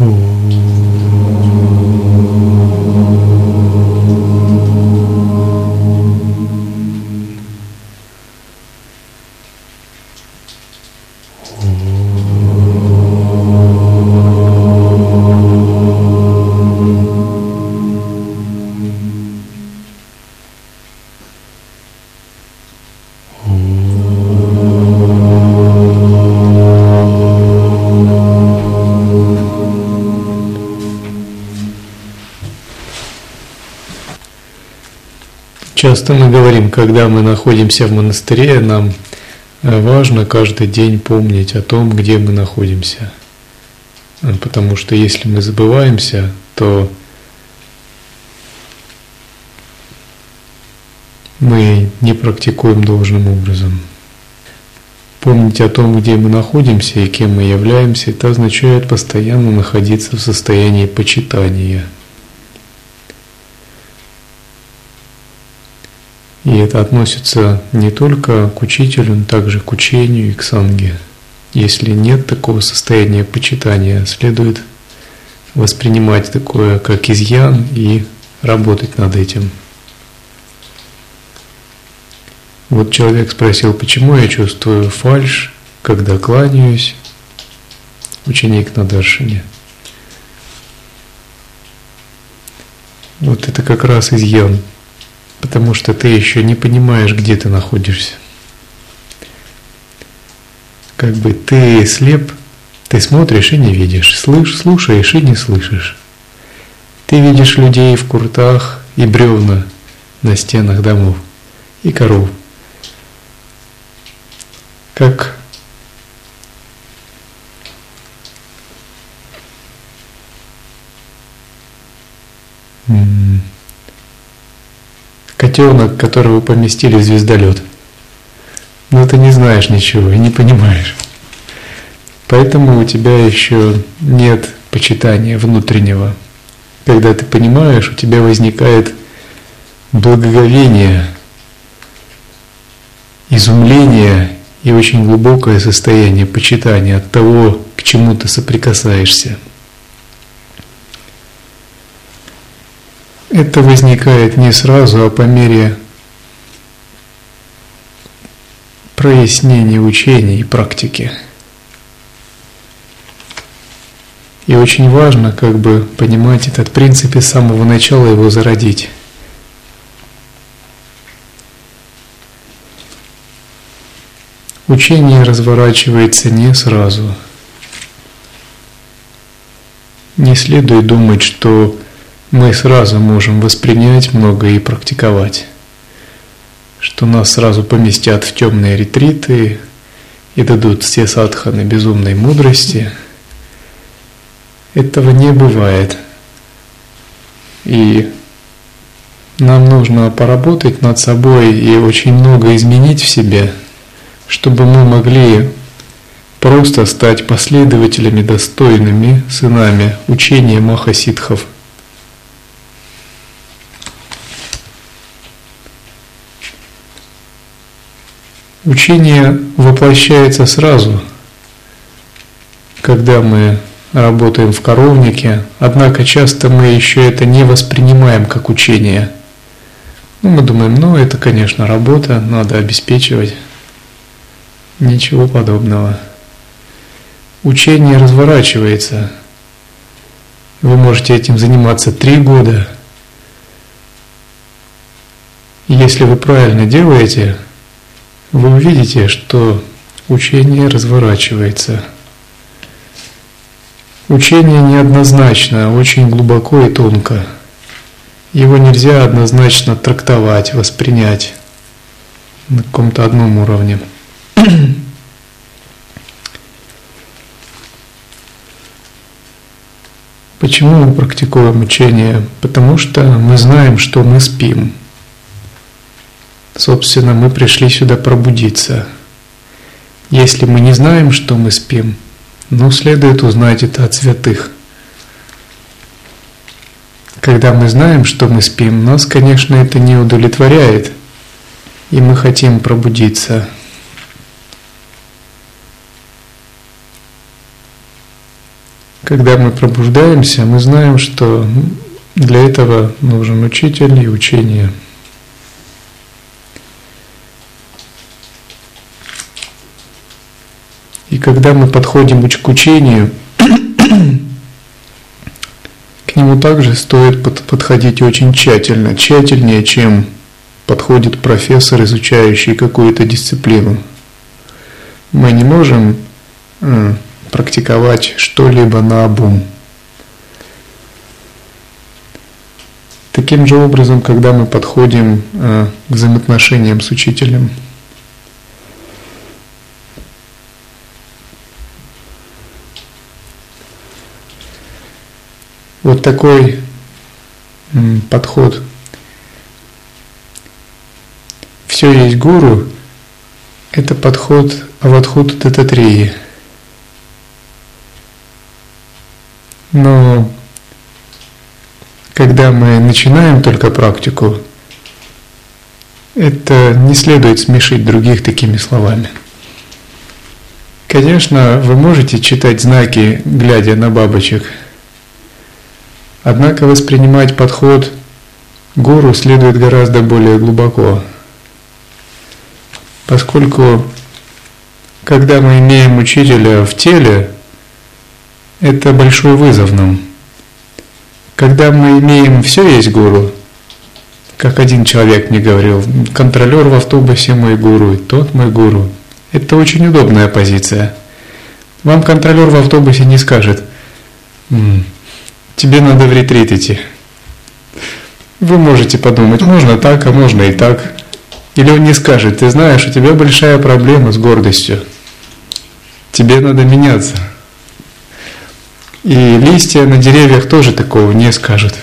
음. Часто мы говорим, когда мы находимся в монастыре, нам э, важно каждый день помнить о том, где мы находимся. Э, потому что если мы забываемся, то мы не практикуем должным образом. Помнить о том, где мы находимся и кем мы являемся, это означает постоянно находиться в состоянии почитания – И это относится не только к учителю, но также к учению и к санге. Если нет такого состояния почитания, следует воспринимать такое как изъян и работать над этим. Вот человек спросил, почему я чувствую фальш, когда кланяюсь, ученик на Даршине. Вот это как раз изъян потому что ты еще не понимаешь, где ты находишься. Как бы ты слеп, ты смотришь и не видишь, слышь, слушаешь и не слышишь. Ты видишь людей в куртах и бревна на стенах домов и коров. Как котенок, которого поместили в звездолет. Но ты не знаешь ничего и не понимаешь. Поэтому у тебя еще нет почитания внутреннего. Когда ты понимаешь, у тебя возникает благоговение, изумление и очень глубокое состояние почитания от того, к чему ты соприкасаешься. Это возникает не сразу, а по мере прояснения учения и практики. И очень важно как бы понимать этот принцип и с самого начала его зародить. Учение разворачивается не сразу. Не следует думать, что мы сразу можем воспринять многое и практиковать, что нас сразу поместят в темные ретриты и дадут все садханы безумной мудрости. Этого не бывает. И нам нужно поработать над собой и очень много изменить в себе, чтобы мы могли просто стать последователями достойными сынами учения Махасидхов – Учение воплощается сразу, когда мы работаем в коровнике, однако часто мы еще это не воспринимаем как учение. Ну, мы думаем, ну это, конечно, работа, надо обеспечивать. Ничего подобного. Учение разворачивается. Вы можете этим заниматься три года. Если вы правильно делаете, вы увидите, что учение разворачивается. Учение неоднозначно, очень глубоко и тонко. Его нельзя однозначно трактовать, воспринять на каком-то одном уровне. Почему мы практикуем учение? Потому что мы знаем, что мы спим – Собственно, мы пришли сюда пробудиться. Если мы не знаем, что мы спим, ну, следует узнать это от святых. Когда мы знаем, что мы спим, нас, конечно, это не удовлетворяет, и мы хотим пробудиться. когда мы пробуждаемся, мы знаем, что для этого нужен учитель и учение. И когда мы подходим к учению, к нему также стоит подходить очень тщательно, тщательнее, чем подходит профессор, изучающий какую-то дисциплину. Мы не можем э, практиковать что-либо на обум. Таким же образом, когда мы подходим э, к взаимоотношениям с учителем, вот такой подход – все есть гуру, это подход Авадхута Дататрии. Но когда мы начинаем только практику, это не следует смешить других такими словами. Конечно, вы можете читать знаки, глядя на бабочек, однако воспринимать подход гуру следует гораздо более глубоко – Поскольку, когда мы имеем учителя в теле, это большой вызов нам. Когда мы имеем все есть гуру, как один человек мне говорил, контролер в автобусе мой гуру, тот мой гуру. Это очень удобная позиция. Вам контролер в автобусе не скажет, тебе надо в ретрит идти. Вы можете подумать, можно так, а можно и так. Или он не скажет, ты знаешь, у тебя большая проблема с гордостью. Тебе надо меняться. И листья на деревьях тоже такого не скажут.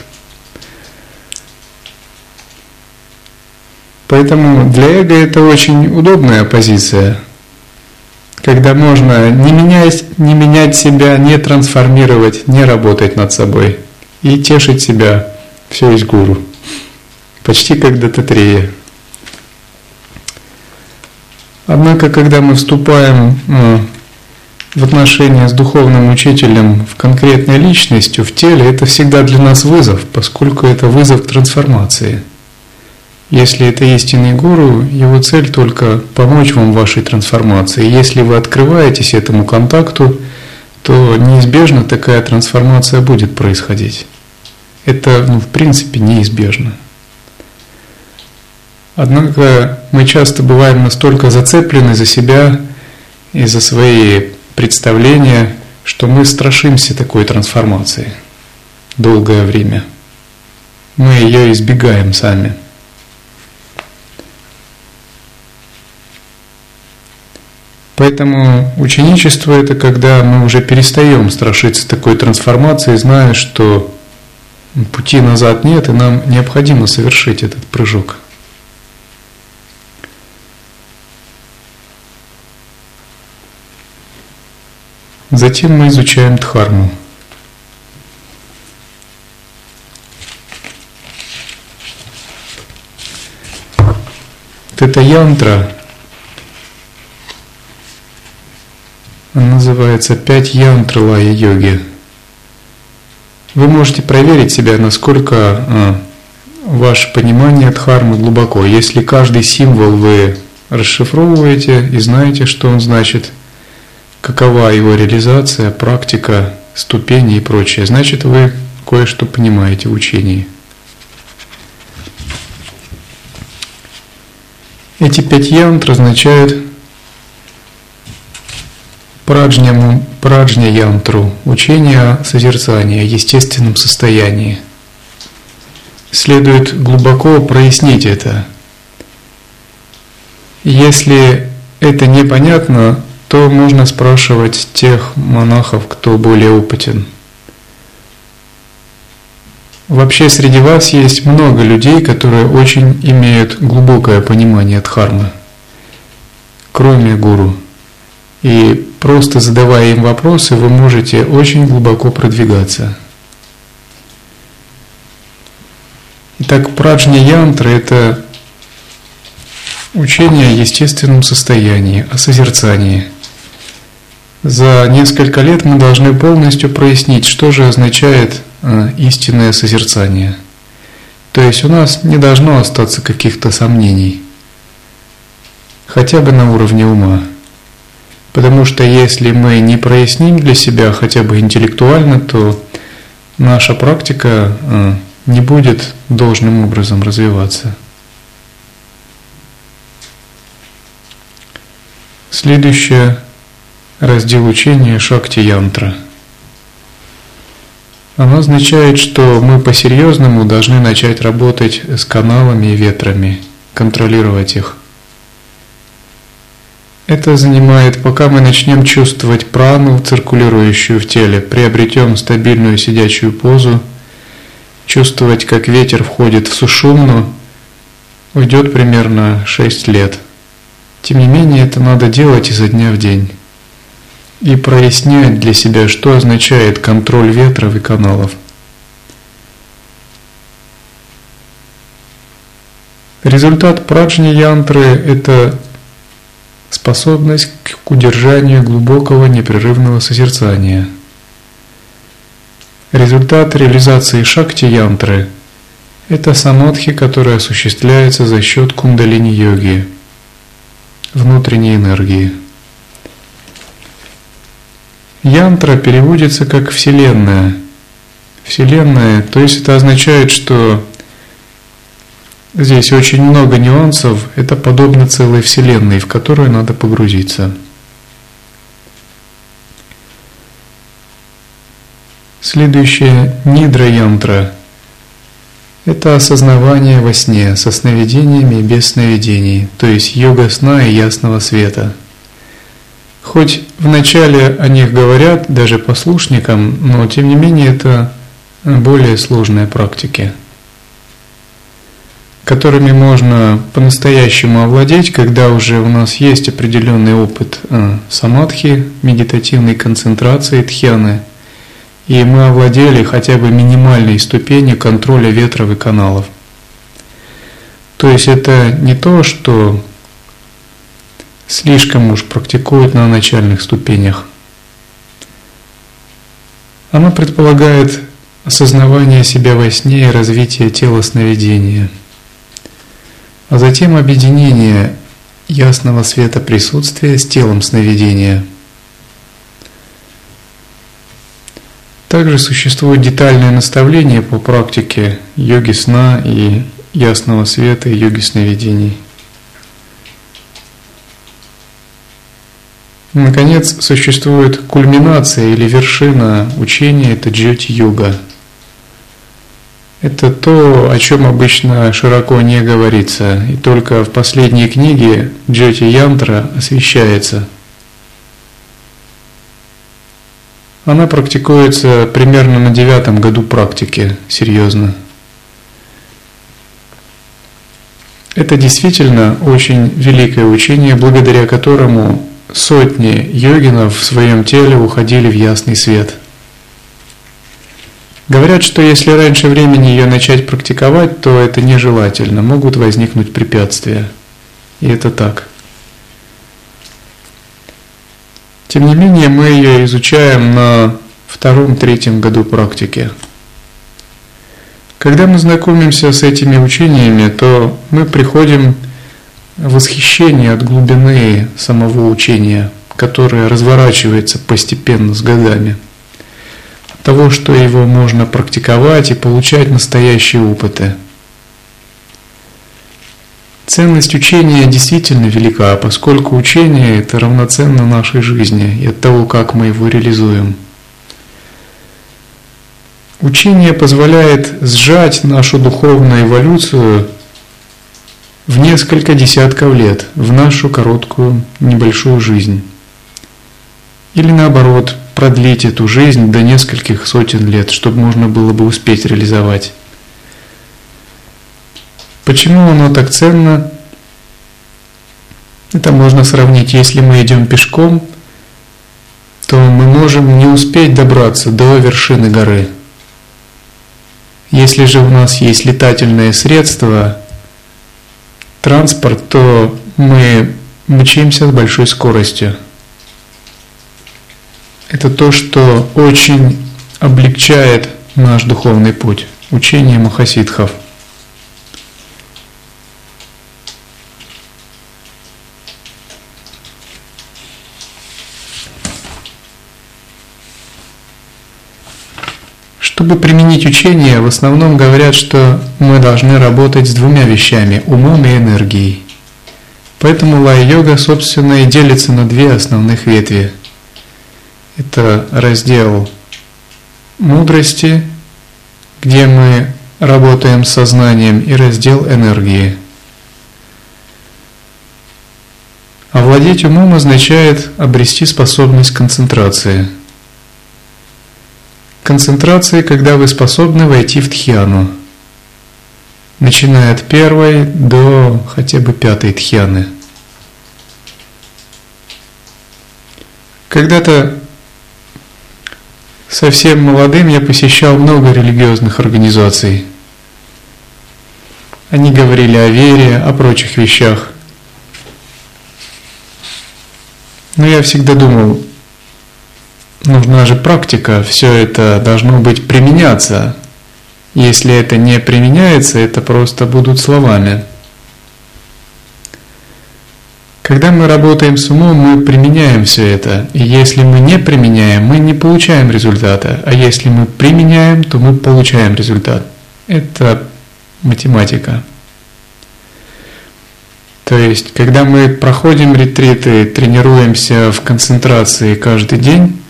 Поэтому для эго это очень удобная позиция, когда можно не менять, не менять себя, не трансформировать, не работать над собой и тешить себя все из гуру. Почти как дататрея. Однако, когда мы вступаем э, в отношения с духовным учителем, в конкретной личностью, в теле, это всегда для нас вызов, поскольку это вызов к трансформации. Если это истинный гуру, его цель только помочь вам в вашей трансформации. Если вы открываетесь этому контакту, то неизбежно такая трансформация будет происходить. Это, ну, в принципе, неизбежно. Однако мы часто бываем настолько зацеплены за себя и за свои представления, что мы страшимся такой трансформации долгое время. Мы ее избегаем сами. Поэтому ученичество это когда мы уже перестаем страшиться такой трансформации, зная, что пути назад нет, и нам необходимо совершить этот прыжок. Затем мы изучаем дхарму. Вот эта янтра, она называется «Пять янтр лая йоги». Вы можете проверить себя, насколько а, ваше понимание дхармы глубоко. Если каждый символ вы расшифровываете и знаете, что он значит – какова его реализация, практика, ступени и прочее. Значит, вы кое-что понимаете в учении. Эти пять янтр означают праджня, праджня янтру, учение о созерцании, естественном состоянии. Следует глубоко прояснить это. Если это непонятно, то можно спрашивать тех монахов, кто более опытен. Вообще среди вас есть много людей, которые очень имеют глубокое понимание дхармы, кроме гуру. И просто задавая им вопросы, вы можете очень глубоко продвигаться. Итак, праджня янтра – это учение о естественном состоянии, о созерцании – За несколько лет мы должны полностью прояснить, что же означает э, истинное созерцание. То есть у нас не должно остаться каких-то сомнений, хотя бы на уровне ума. Потому что если мы не проясним для себя хотя бы интеллектуально, то наша практика э, не будет должным образом развиваться. Следующее раздел учения Шакти-янтра. Оно означает, что мы по-серьезному должны начать работать с каналами и ветрами, контролировать их. Это занимает, пока мы начнем чувствовать прану, циркулирующую в теле, приобретем стабильную сидячую позу, чувствовать, как ветер входит в сушумну, уйдет примерно 6 лет – тем не менее, это надо делать изо дня в день и прояснять для себя, что означает контроль ветров и каналов. Результат праджни янтры – это способность к удержанию глубокого непрерывного созерцания. Результат реализации шакти янтры – это самадхи, который осуществляется за счет кундалини-йоги – внутренней энергии. Янтра переводится как «вселенная». Вселенная, то есть это означает, что здесь очень много нюансов, это подобно целой Вселенной, в которую надо погрузиться. Следующее – нидра янтра. Это осознавание во сне со сновидениями и без сновидений, то есть йога сна и ясного света. Хоть вначале о них говорят даже послушникам, но тем не менее это более сложные практики, которыми можно по-настоящему овладеть, когда уже у нас есть определенный опыт э, самадхи, медитативной концентрации, тхьяны – и мы овладели хотя бы минимальной ступенью контроля ветров и каналов. То есть это не то, что слишком уж практикуют на начальных ступенях. Оно предполагает осознавание себя во сне и развитие тела сновидения, а затем объединение ясного света присутствия с телом сновидения – Также существует детальное наставление по практике йоги сна и ясного света и йоги сновидений. Наконец, существует кульминация или вершина учения, это джоти-йога. Это то, о чем обычно широко не говорится, и только в последней книге джоти-янтра освещается – Она практикуется примерно на девятом году практики, серьезно. Это действительно очень великое учение, благодаря которому сотни йогинов в своем теле уходили в ясный свет. Говорят, что если раньше времени ее начать практиковать, то это нежелательно, могут возникнуть препятствия. И это так. Тем не менее, мы ее изучаем на втором-третьем году практики. Когда мы знакомимся с этими учениями, то мы приходим в восхищение от глубины самого учения, которое разворачивается постепенно с годами. Того, что его можно практиковать и получать настоящие опыты – Ценность учения действительно велика, поскольку учение – это равноценно нашей жизни и от того, как мы его реализуем. Учение позволяет сжать нашу духовную эволюцию в несколько десятков лет, в нашу короткую небольшую жизнь. Или наоборот, продлить эту жизнь до нескольких сотен лет, чтобы можно было бы успеть реализовать. Почему оно так ценно? Это можно сравнить, если мы идем пешком, то мы можем не успеть добраться до вершины горы. Если же у нас есть летательное средство, транспорт, то мы мчимся с большой скоростью. Это то, что очень облегчает наш духовный путь, учение махасидхов. Чтобы применить учение, в основном говорят, что мы должны работать с двумя вещами – умом и энергией. Поэтому лай-йога, собственно, и делится на две основных ветви. Это раздел мудрости, где мы работаем с сознанием, и раздел энергии. Овладеть умом означает обрести способность концентрации – Концентрации, когда вы способны войти в тхьяну, начиная от первой до хотя бы пятой тхьяны. Когда-то совсем молодым я посещал много религиозных организаций. Они говорили о вере, о прочих вещах. Но я всегда думал, нужна же практика, все это должно быть применяться. Если это не применяется, это просто будут словами. Когда мы работаем с умом, мы применяем все это. И если мы не применяем, мы не получаем результата. А если мы применяем, то мы получаем результат. Это математика. То есть, когда мы проходим ретриты, тренируемся в концентрации каждый день,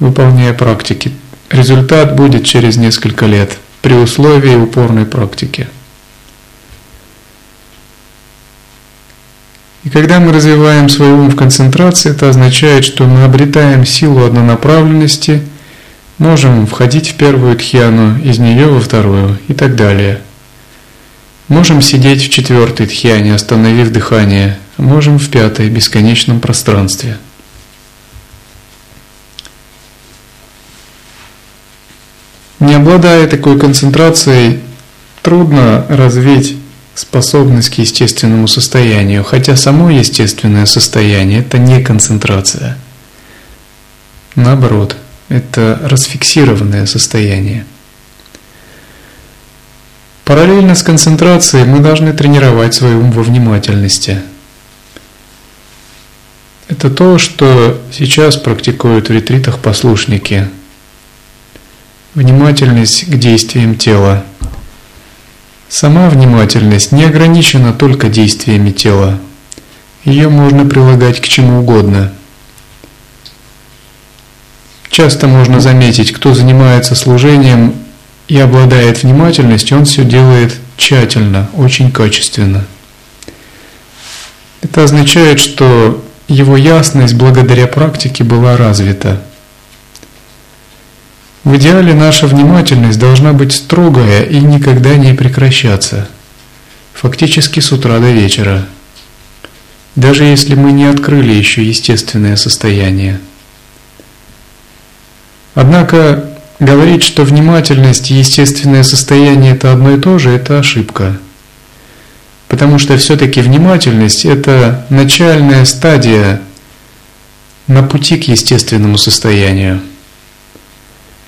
выполняя практики. Результат будет через несколько лет при условии упорной практики. Когда мы развиваем свой ум в концентрации, это означает, что мы обретаем силу однонаправленности, можем входить в первую тхьяну, из нее во вторую и так далее. Можем сидеть в четвертой тхьяне, остановив дыхание, можем в пятой, бесконечном пространстве – Не обладая такой концентрацией, трудно развить способность к естественному состоянию, хотя само естественное состояние – это не концентрация. Наоборот, это расфиксированное состояние. Параллельно с концентрацией мы должны тренировать свой ум во внимательности. Это то, что сейчас практикуют в ретритах послушники – Внимательность к действиям тела. Сама внимательность не ограничена только действиями тела. Ее можно прилагать к чему угодно. Часто можно заметить, кто занимается служением и обладает внимательностью, он все делает тщательно, очень качественно. Это означает, что его ясность благодаря практике была развита. В идеале наша внимательность должна быть строгая и никогда не прекращаться. Фактически с утра до вечера. Даже если мы не открыли еще естественное состояние. Однако говорить, что внимательность и естественное состояние это одно и то же, это ошибка. Потому что все-таки внимательность это начальная стадия на пути к естественному состоянию.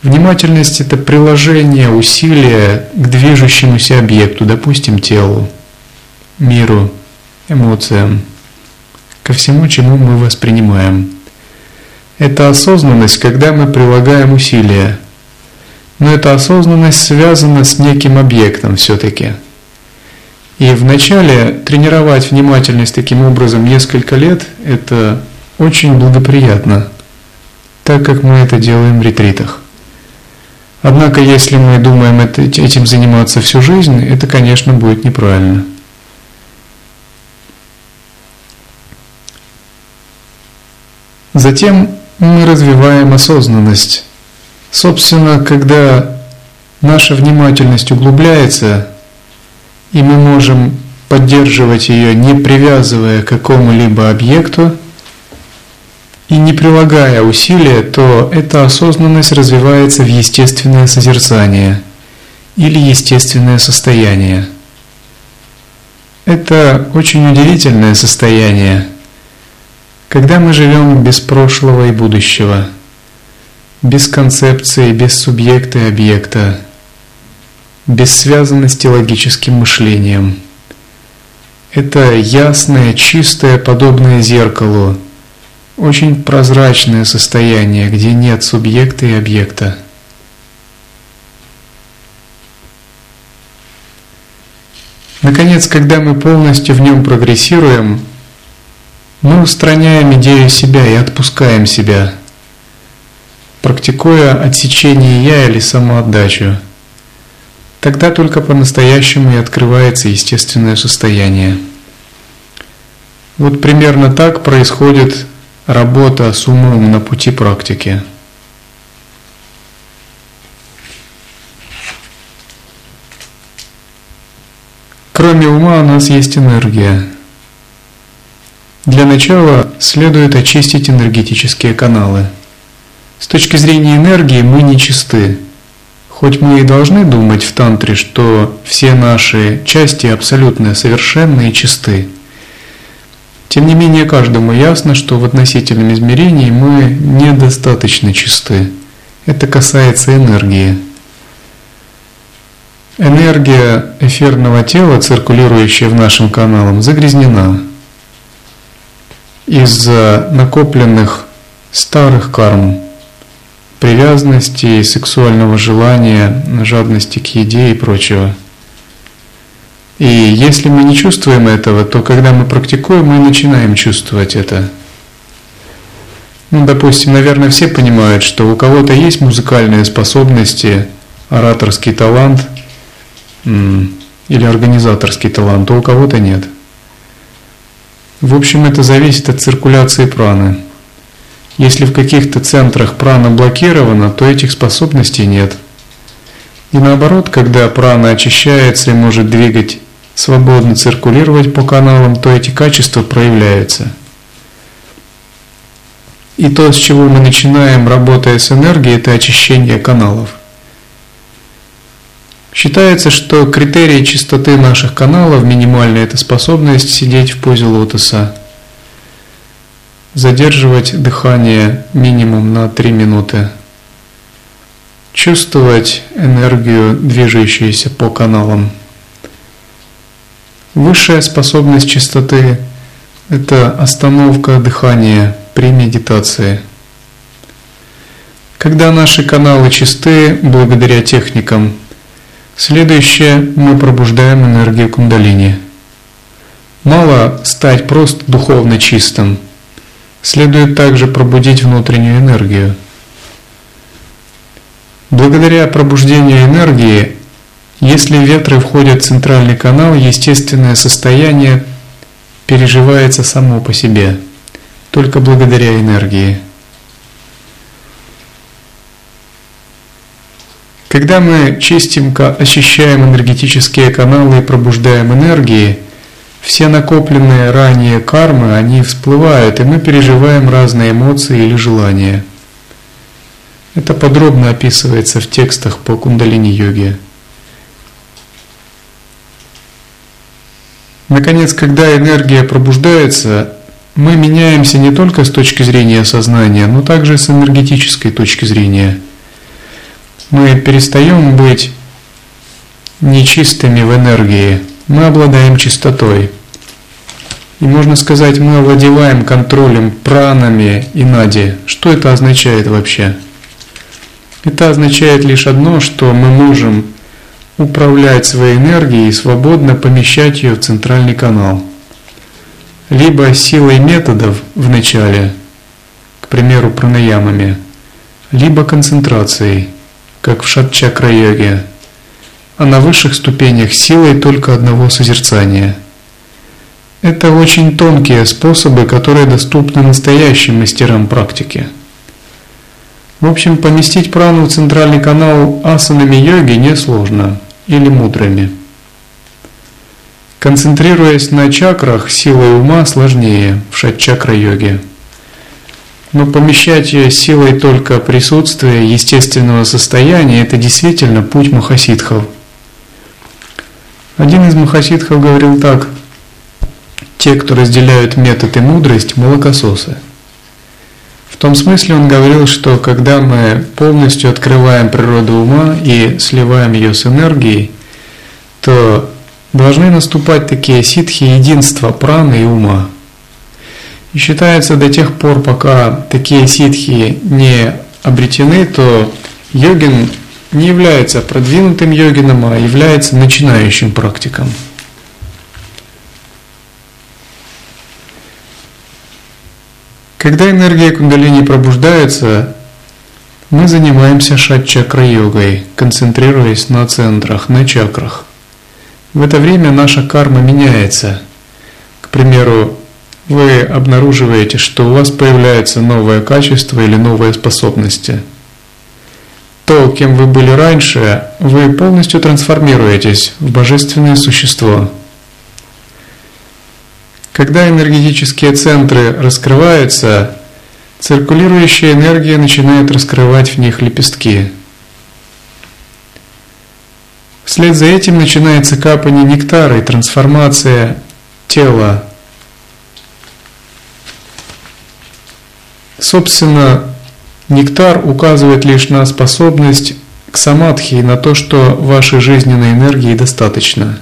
Внимательность – это приложение усилия к движущемуся объекту, допустим, телу, миру, эмоциям, ко всему, чему мы воспринимаем. Это осознанность, когда мы прилагаем усилия. Но эта осознанность связана с неким объектом все-таки. И вначале тренировать внимательность таким образом несколько лет – это очень благоприятно, так как мы это делаем в ретритах. Однако, если мы думаем этим заниматься всю жизнь, это, конечно, будет неправильно. Затем мы развиваем осознанность. Собственно, когда наша внимательность углубляется, и мы можем поддерживать ее, не привязывая к какому-либо объекту, и не прилагая усилия, то эта осознанность развивается в естественное созерцание или естественное состояние. Это очень удивительное состояние, когда мы живем без прошлого и будущего. без концепции, без субъекта и объекта, без связанности логическим мышлением. Это ясное, чистое, подобное зеркалу, очень прозрачное состояние, где нет субъекта и объекта. Наконец, когда мы полностью в нем прогрессируем, мы устраняем идею себя и отпускаем себя, практикуя отсечение «я» или самоотдачу. Тогда только по-настоящему и открывается естественное состояние. Вот примерно так происходит работа с умом на пути практики. Кроме ума у нас есть энергия. Для начала следует очистить энергетические каналы. С точки зрения энергии мы не чисты. Хоть мы и должны думать в тантре, что все наши части абсолютно совершенны и чисты. Тем не менее, каждому ясно, что в относительном измерении мы недостаточно чисты. Это касается энергии. Энергия эфирного тела, циркулирующая в нашем канале, загрязнена из-за накопленных старых карм, привязанности, сексуального желания, жадности к еде и прочего. И если мы не чувствуем этого, то когда мы практикуем, мы начинаем чувствовать это. Ну, допустим, наверное, все понимают, что у кого-то есть музыкальные способности, ораторский талант – или организаторский талант, а у кого-то нет. В общем, это зависит от циркуляции праны. Если в каких-то центрах прана блокирована, то этих способностей нет. И наоборот, когда прана очищается и может двигать, свободно циркулировать по каналам, то эти качества проявляются. И то, с чего мы начинаем, работая с энергией, это очищение каналов. Считается, что критерий чистоты наших каналов минимальная это способность сидеть в позе лотоса, задерживать дыхание минимум на 3 минуты, чувствовать энергию, движущуюся по каналам. Высшая способность чистоты – это остановка дыхания при медитации. Когда наши каналы чисты благодаря техникам – Следующее, мы пробуждаем энергию кундалини. Мало стать просто духовно чистым. Следует также пробудить внутреннюю энергию. Благодаря пробуждению энергии, если ветры входят в центральный канал, естественное состояние переживается само по себе, только благодаря энергии. Когда мы чистим, очищаем энергетические каналы и пробуждаем энергии, все накопленные ранее кармы, они всплывают, и мы переживаем разные эмоции или желания. Это подробно описывается в текстах по кундалини-йоге. Наконец, когда энергия пробуждается, мы меняемся не только с точки зрения сознания, но также с энергетической точки зрения – мы перестаем быть нечистыми в энергии, мы обладаем чистотой. И можно сказать, мы овладеваем контролем пранами и нади. Что это означает вообще? Это означает лишь одно, что мы можем управлять своей энергией и свободно помещать ее в центральный канал. Либо силой методов в начале, к примеру, пранаямами, либо концентрацией – как в шат-чакра-йоге, а на высших ступенях силой только одного созерцания. Это очень тонкие способы, которые доступны настоящим мастерам практики. В общем, поместить прану в центральный канал асанами йоги несложно или мудрыми. Концентрируясь на чакрах, силой ума сложнее в шат-чакра-йоге. Но помещать ее силой только присутствия естественного состояния – это действительно путь махасидхов. Один из махасидхов говорил так. Те, кто разделяют метод и мудрость – молокососы. В том смысле он говорил, что когда мы полностью открываем природу ума и сливаем ее с энергией, то должны наступать такие ситхи единства праны и ума. И считается до тех пор, пока такие ситхи не обретены, то йогин не является продвинутым йогином, а является начинающим практиком. Когда энергия кундалини пробуждается, мы занимаемся шат-чакра-йогой, концентрируясь на центрах, на чакрах. В это время наша карма меняется. К примеру, вы обнаруживаете, что у вас появляется новое качество или новые способности. То, кем вы были раньше, вы полностью трансформируетесь в божественное существо. Когда энергетические центры раскрываются, циркулирующая энергия начинает раскрывать в них лепестки. Вслед за этим начинается капание нектара и трансформация тела. Собственно, нектар указывает лишь на способность к самадхи и на то, что вашей жизненной энергии достаточно.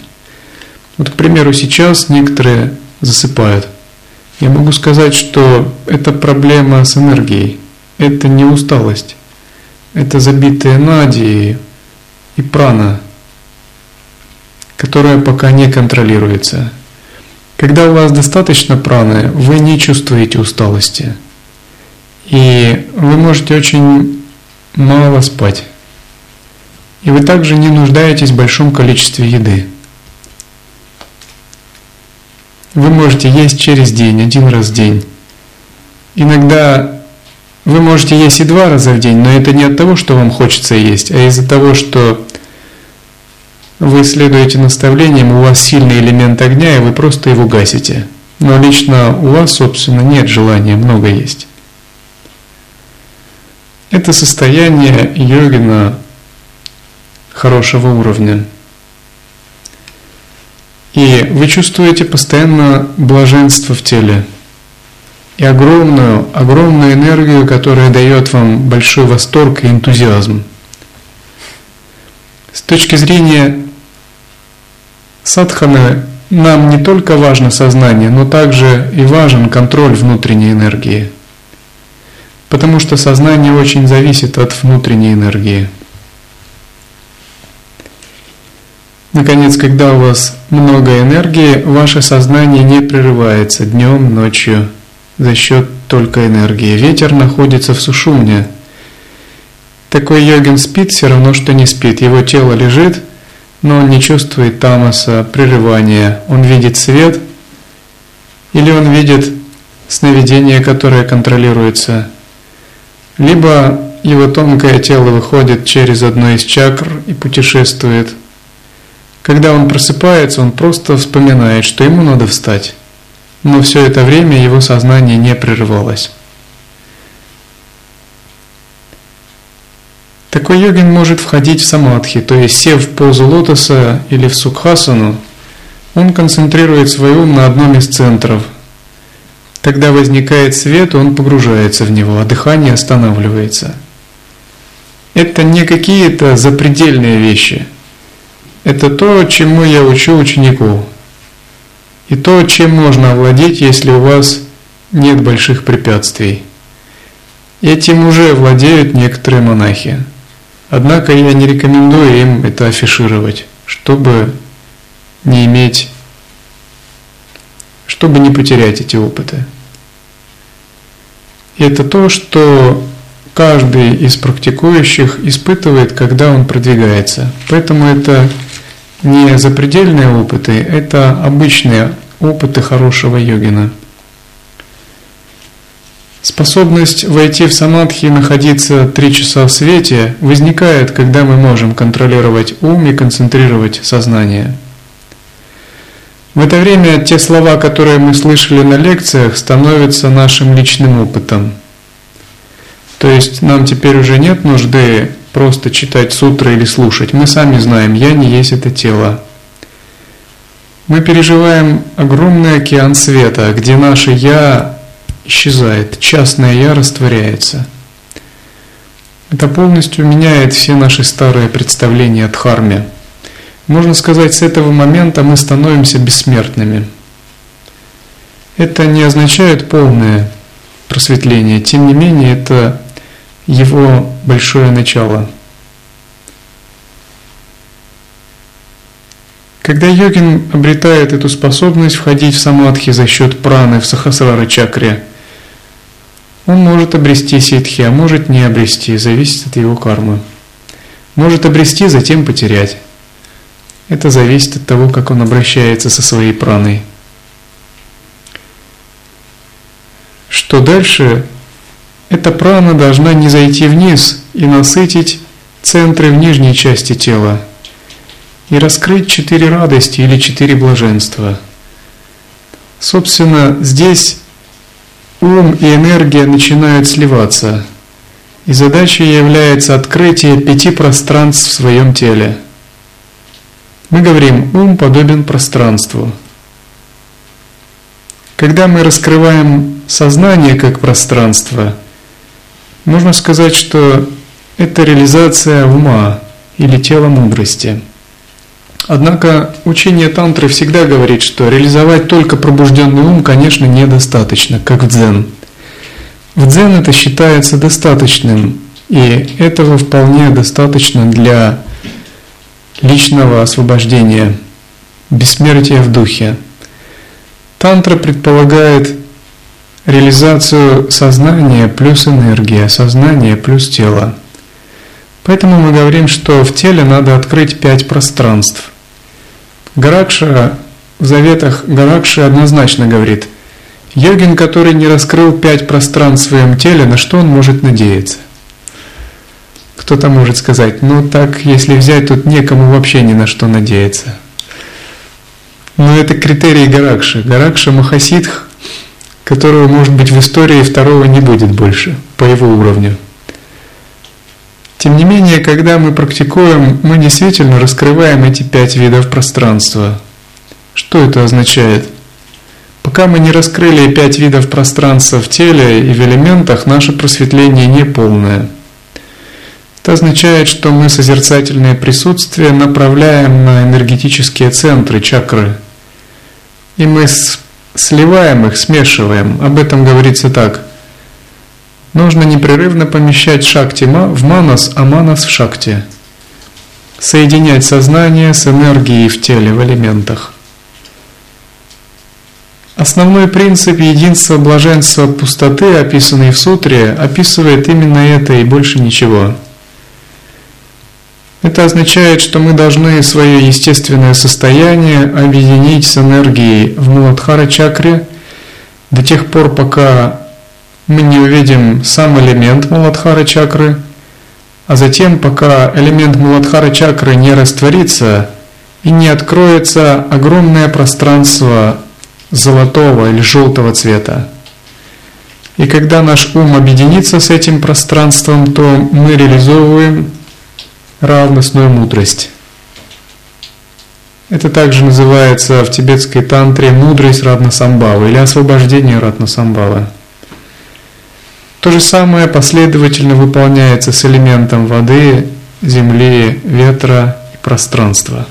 Вот, к примеру, сейчас некоторые засыпают. Я могу сказать, что это проблема с энергией, это не усталость, это забитые нади и прана, которая пока не контролируется. Когда у вас достаточно праны, вы не чувствуете усталости. И вы можете очень мало спать. И вы также не нуждаетесь в большом количестве еды. Вы можете есть через день, один раз в день. Иногда вы можете есть и два раза в день, но это не от того, что вам хочется есть, а из-за того, что вы следуете наставлениям, у вас сильный элемент огня, и вы просто его гасите. Но лично у вас, собственно, нет желания много есть. Это состояние йогина хорошего уровня – и вы чувствуете постоянно блаженство в теле и огромную, огромную энергию, которая дает вам большой восторг и энтузиазм. С точки зрения садханы нам не только важно сознание, но также и важен контроль внутренней энергии. Потому что сознание очень зависит от внутренней энергии. Наконец, когда у вас много энергии, ваше сознание не прерывается днем, ночью за счет только энергии. Ветер находится в сушумне. Такой йогин спит все равно, что не спит. Его тело лежит, но он не чувствует тамаса, прерывания. Он видит свет или он видит сновидение, которое контролируется. Либо его тонкое тело выходит через одно из чакр и путешествует – когда он просыпается, он просто вспоминает, что ему надо встать. Но все это время его сознание не прерывалось. Такой йогин может входить в самадхи, то есть сев в позу лотоса или в сукхасану, он концентрирует свой ум на одном из центров. Тогда возникает свет, он погружается в него, а дыхание останавливается. Это не какие-то запредельные вещи – это то, чему я учу учеников. И то, чем можно овладеть, если у вас нет больших препятствий. Этим уже владеют некоторые монахи. Однако я не рекомендую им это афишировать, чтобы не иметь, чтобы не потерять эти опыты. И это то, что каждый из практикующих испытывает, когда он продвигается. Поэтому это не запредельные опыты, это обычные опыты хорошего йогина. Способность войти в самадхи и находиться три часа в свете возникает, когда мы можем контролировать ум и концентрировать сознание. В это время те слова, которые мы слышали на лекциях, становятся нашим личным опытом. То есть нам теперь уже нет нужды просто читать сутры или слушать. Мы сами знаем, я не есть это тело. Мы переживаем огромный океан света, где наше «я» исчезает, частное я растворяется. Это полностью меняет все наши старые представления о дхарме. Можно сказать, с этого момента мы становимся бессмертными. Это не означает полное просветление, тем не менее это его большое начало. Когда йогин обретает эту способность входить в самадхи за счет праны в сахасрара чакре, он может обрести ситхи, а может не обрести, зависит от его кармы. Может обрести, затем потерять. Это зависит от того, как он обращается со своей праной. Что дальше? Эта прана должна не зайти вниз и насытить центры в нижней части тела и раскрыть четыре радости или четыре блаженства. Собственно, здесь ум и энергия начинают сливаться, и задачей является открытие пяти пространств в своем теле – мы говорим, ум подобен пространству. Когда мы раскрываем сознание как пространство, можно сказать, что это реализация ума или тела мудрости. Однако учение тантры всегда говорит, что реализовать только пробужденный ум, конечно, недостаточно, как в дзен. В дзен это считается достаточным, и этого вполне достаточно для личного освобождения, бессмертия в духе. Тантра предполагает реализацию сознания плюс энергия, сознание плюс тело. Поэтому мы говорим, что в теле надо открыть пять пространств. Гаракша в заветах Гаракши однозначно говорит, йогин, который не раскрыл пять пространств в своем теле, на что он может надеяться? Кто-то может сказать, ну так, если взять, тут некому вообще ни на что надеяться. Но это критерий Гаракши. Гаракша Махасидх, которого, может быть, в истории второго не будет больше по его уровню. Тем не менее, когда мы практикуем, мы действительно раскрываем эти пять видов пространства. Что это означает? Пока мы не раскрыли пять видов пространства в теле и в элементах, наше просветление не полное – это означает, что мы созерцательное присутствие направляем на энергетические центры, чакры. И мы сливаем их, смешиваем. Об этом говорится так. Нужно непрерывно помещать шакти в манас, а манас в шакти. Соединять сознание с энергией в теле, в элементах. Основной принцип единства, блаженства, пустоты, описанный в сутре, описывает именно это и больше ничего. Это означает, что мы должны свое естественное состояние объединить с энергией в Муладхара чакре до тех пор, пока мы не увидим сам элемент Муладхара чакры, а затем, пока элемент Муладхара чакры не растворится и не откроется огромное пространство золотого или желтого цвета. И когда наш ум объединится с этим пространством, то мы реализовываем равностную мудрость. Это также называется в тибетской тантре мудрость Раднасамбава или освобождение Раднасамбава. То же самое последовательно выполняется с элементом воды, земли, ветра и пространства.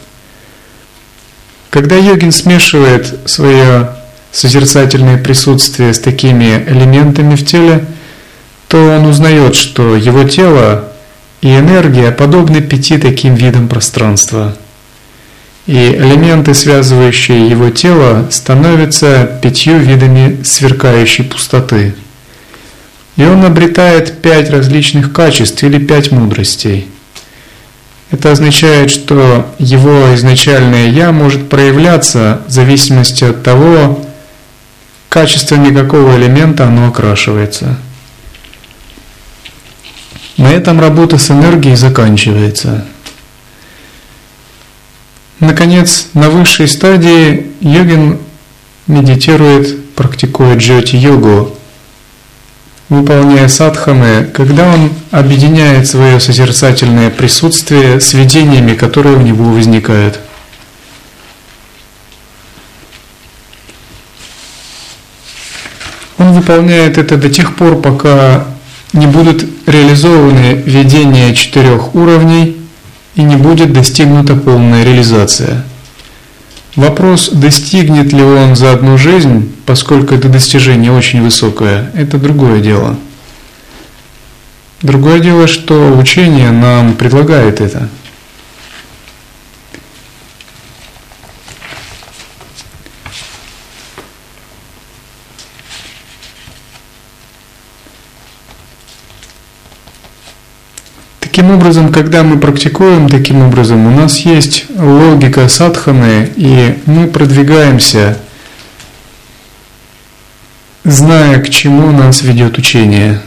Когда йогин смешивает свое созерцательное присутствие с такими элементами в теле, то он узнает, что его тело и энергия подобны пяти таким видам пространства. И элементы, связывающие его тело, становятся пятью видами сверкающей пустоты. И он обретает пять различных качеств или пять мудростей. Это означает, что его изначальное «я» может проявляться в зависимости от того, качествами какого элемента оно окрашивается – на этом работа с энергией заканчивается. Наконец, на высшей стадии йогин медитирует, практикует джоти-йогу, выполняя садханы, когда он объединяет свое созерцательное присутствие с видениями, которые у него возникают. Он выполняет это до тех пор, пока не будут реализованы видения четырех уровней и не будет достигнута полная реализация. Вопрос, достигнет ли он за одну жизнь, поскольку это достижение очень высокое, это другое дело. Другое дело, что учение нам предлагает это – Таким образом, когда мы практикуем таким образом, у нас есть логика садханы, и мы продвигаемся, зная, к чему нас ведет учение.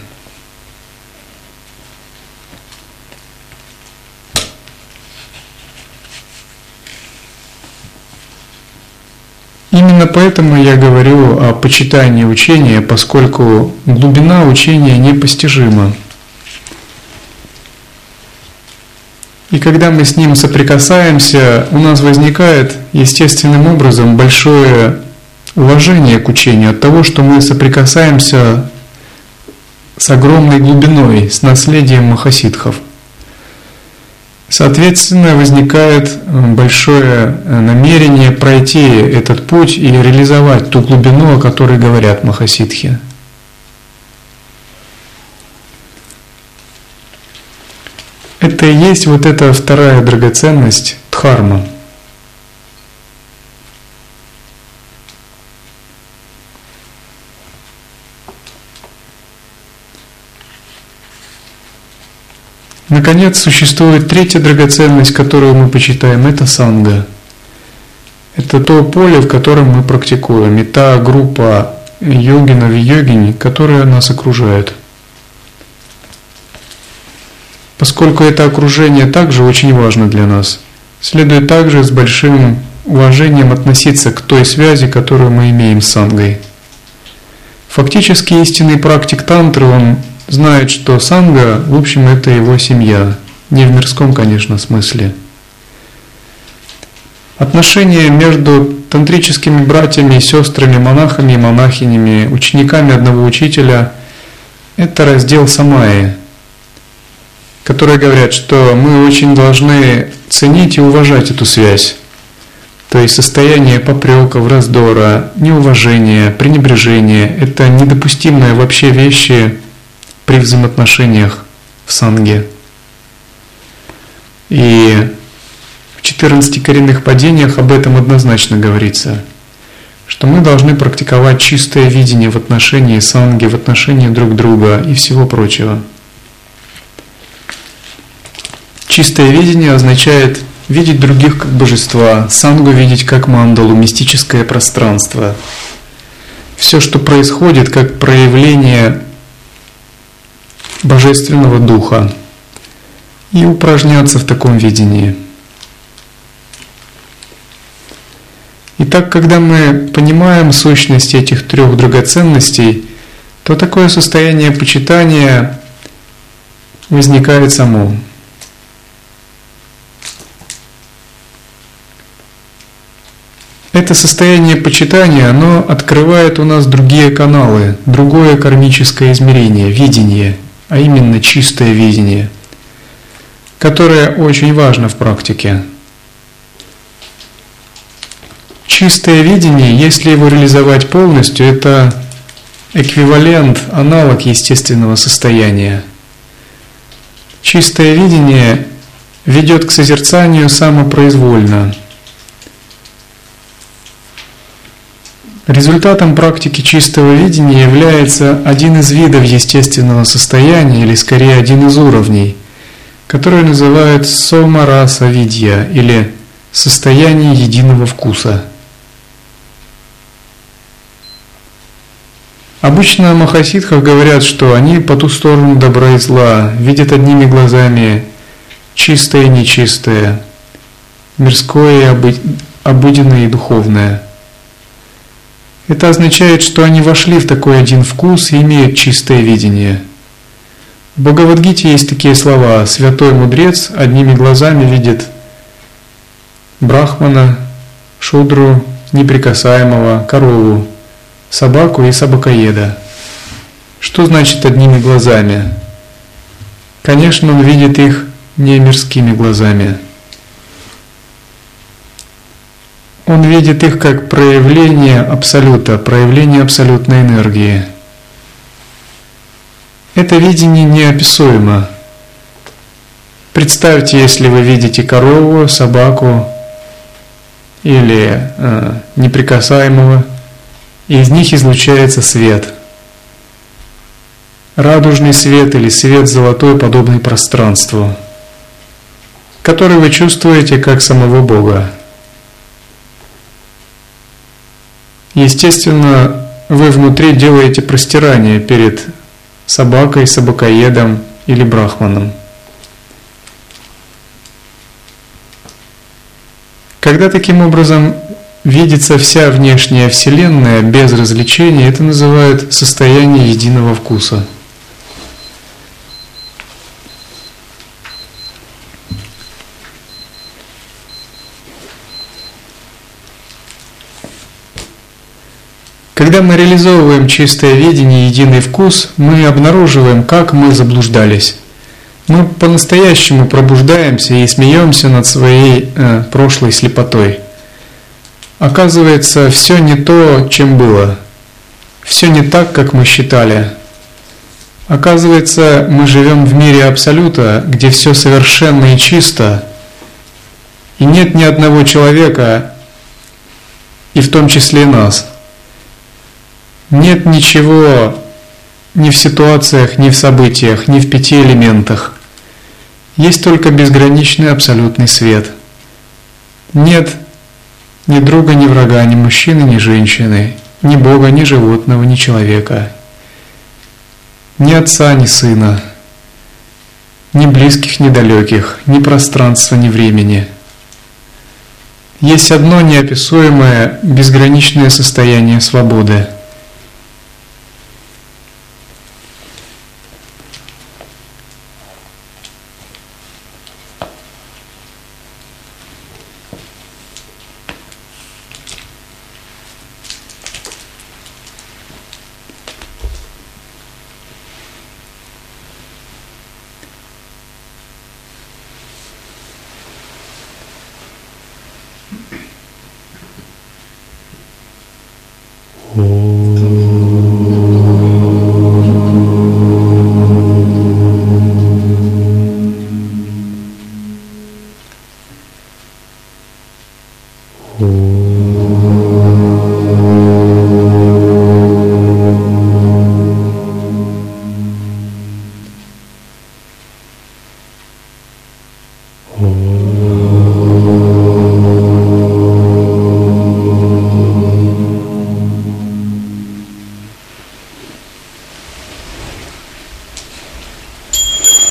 Именно поэтому я говорю о почитании учения, поскольку глубина учения непостижима. И когда мы с ним соприкасаемся, у нас возникает естественным образом большое уважение к учению от того, что мы соприкасаемся с огромной глубиной, с наследием махасидхов. Соответственно, возникает большое намерение пройти этот путь и реализовать ту глубину, о которой говорят махасидхи. Это и есть вот эта вторая драгоценность дхарма. Наконец, существует третья драгоценность, которую мы почитаем, это санга. Это то поле, в котором мы практикуем, и та группа йогинов и йогини, которая нас окружает – Поскольку это окружение также очень важно для нас, следует также с большим уважением относиться к той связи, которую мы имеем с сангой. Фактически истинный практик тантры, он знает, что санга, в общем, это его семья, не в мирском, конечно, смысле. Отношения между тантрическими братьями, сестрами, монахами и монахинями, учениками одного учителя – это раздел самаи – которые говорят, что мы очень должны ценить и уважать эту связь. То есть состояние попреков, раздора, неуважения, пренебрежения – это недопустимые вообще вещи при взаимоотношениях в санге. И в 14 коренных падениях об этом однозначно говорится, что мы должны практиковать чистое видение в отношении санги, в отношении друг друга и всего прочего – Чистое видение означает видеть других как божества, сангу видеть как мандалу, мистическое пространство. Все, что происходит, как проявление божественного духа. И упражняться в таком видении. Итак, когда мы понимаем сущность этих трех драгоценностей, то такое состояние почитания возникает само. Это состояние почитания, оно открывает у нас другие каналы, другое кармическое измерение, видение, а именно чистое видение, которое очень важно в практике. Чистое видение, если его реализовать полностью, это эквивалент, аналог естественного состояния. Чистое видение ведет к созерцанию самопроизвольно – Результатом практики чистого видения является один из видов естественного состояния, или скорее один из уровней, который называют сомараса видья, или состояние единого вкуса. Обычно о махасидхах говорят, что они по ту сторону добра и зла, видят одними глазами чистое и нечистое, мирское и обыденное и духовное – это означает, что они вошли в такой один вкус и имеют чистое видение. В Бхагавадгите есть такие слова «Святой мудрец одними глазами видит брахмана, шудру, неприкасаемого, корову, собаку и собакоеда». Что значит одними глазами? Конечно, он видит их не мирскими глазами. Он видит их как проявление абсолюта, проявление абсолютной энергии. Это видение неописуемо. Представьте, если вы видите корову, собаку или э, неприкасаемого, и из них излучается свет. Радужный свет или свет золотой, подобный пространству, который вы чувствуете как самого Бога. Естественно, вы внутри делаете простирание перед собакой, собакоедом или брахманом. Когда таким образом видится вся внешняя Вселенная без развлечения, это называют состояние единого вкуса – Когда мы реализовываем чистое видение, единый вкус, мы обнаруживаем, как мы заблуждались. Мы по-настоящему пробуждаемся и смеемся над своей э, прошлой слепотой. Оказывается, все не то, чем было. Все не так, как мы считали. Оказывается, мы живем в мире Абсолюта, где все совершенно и чисто, и нет ни одного человека, и в том числе нас – нет ничего ни в ситуациях, ни в событиях, ни в пяти элементах. Есть только безграничный абсолютный свет. Нет ни друга, ни врага, ни мужчины, ни женщины, ни Бога, ни животного, ни человека. Ни отца, ни сына, ни близких, ни далеких, ни пространства, ни времени. Есть одно неописуемое, безграничное состояние свободы –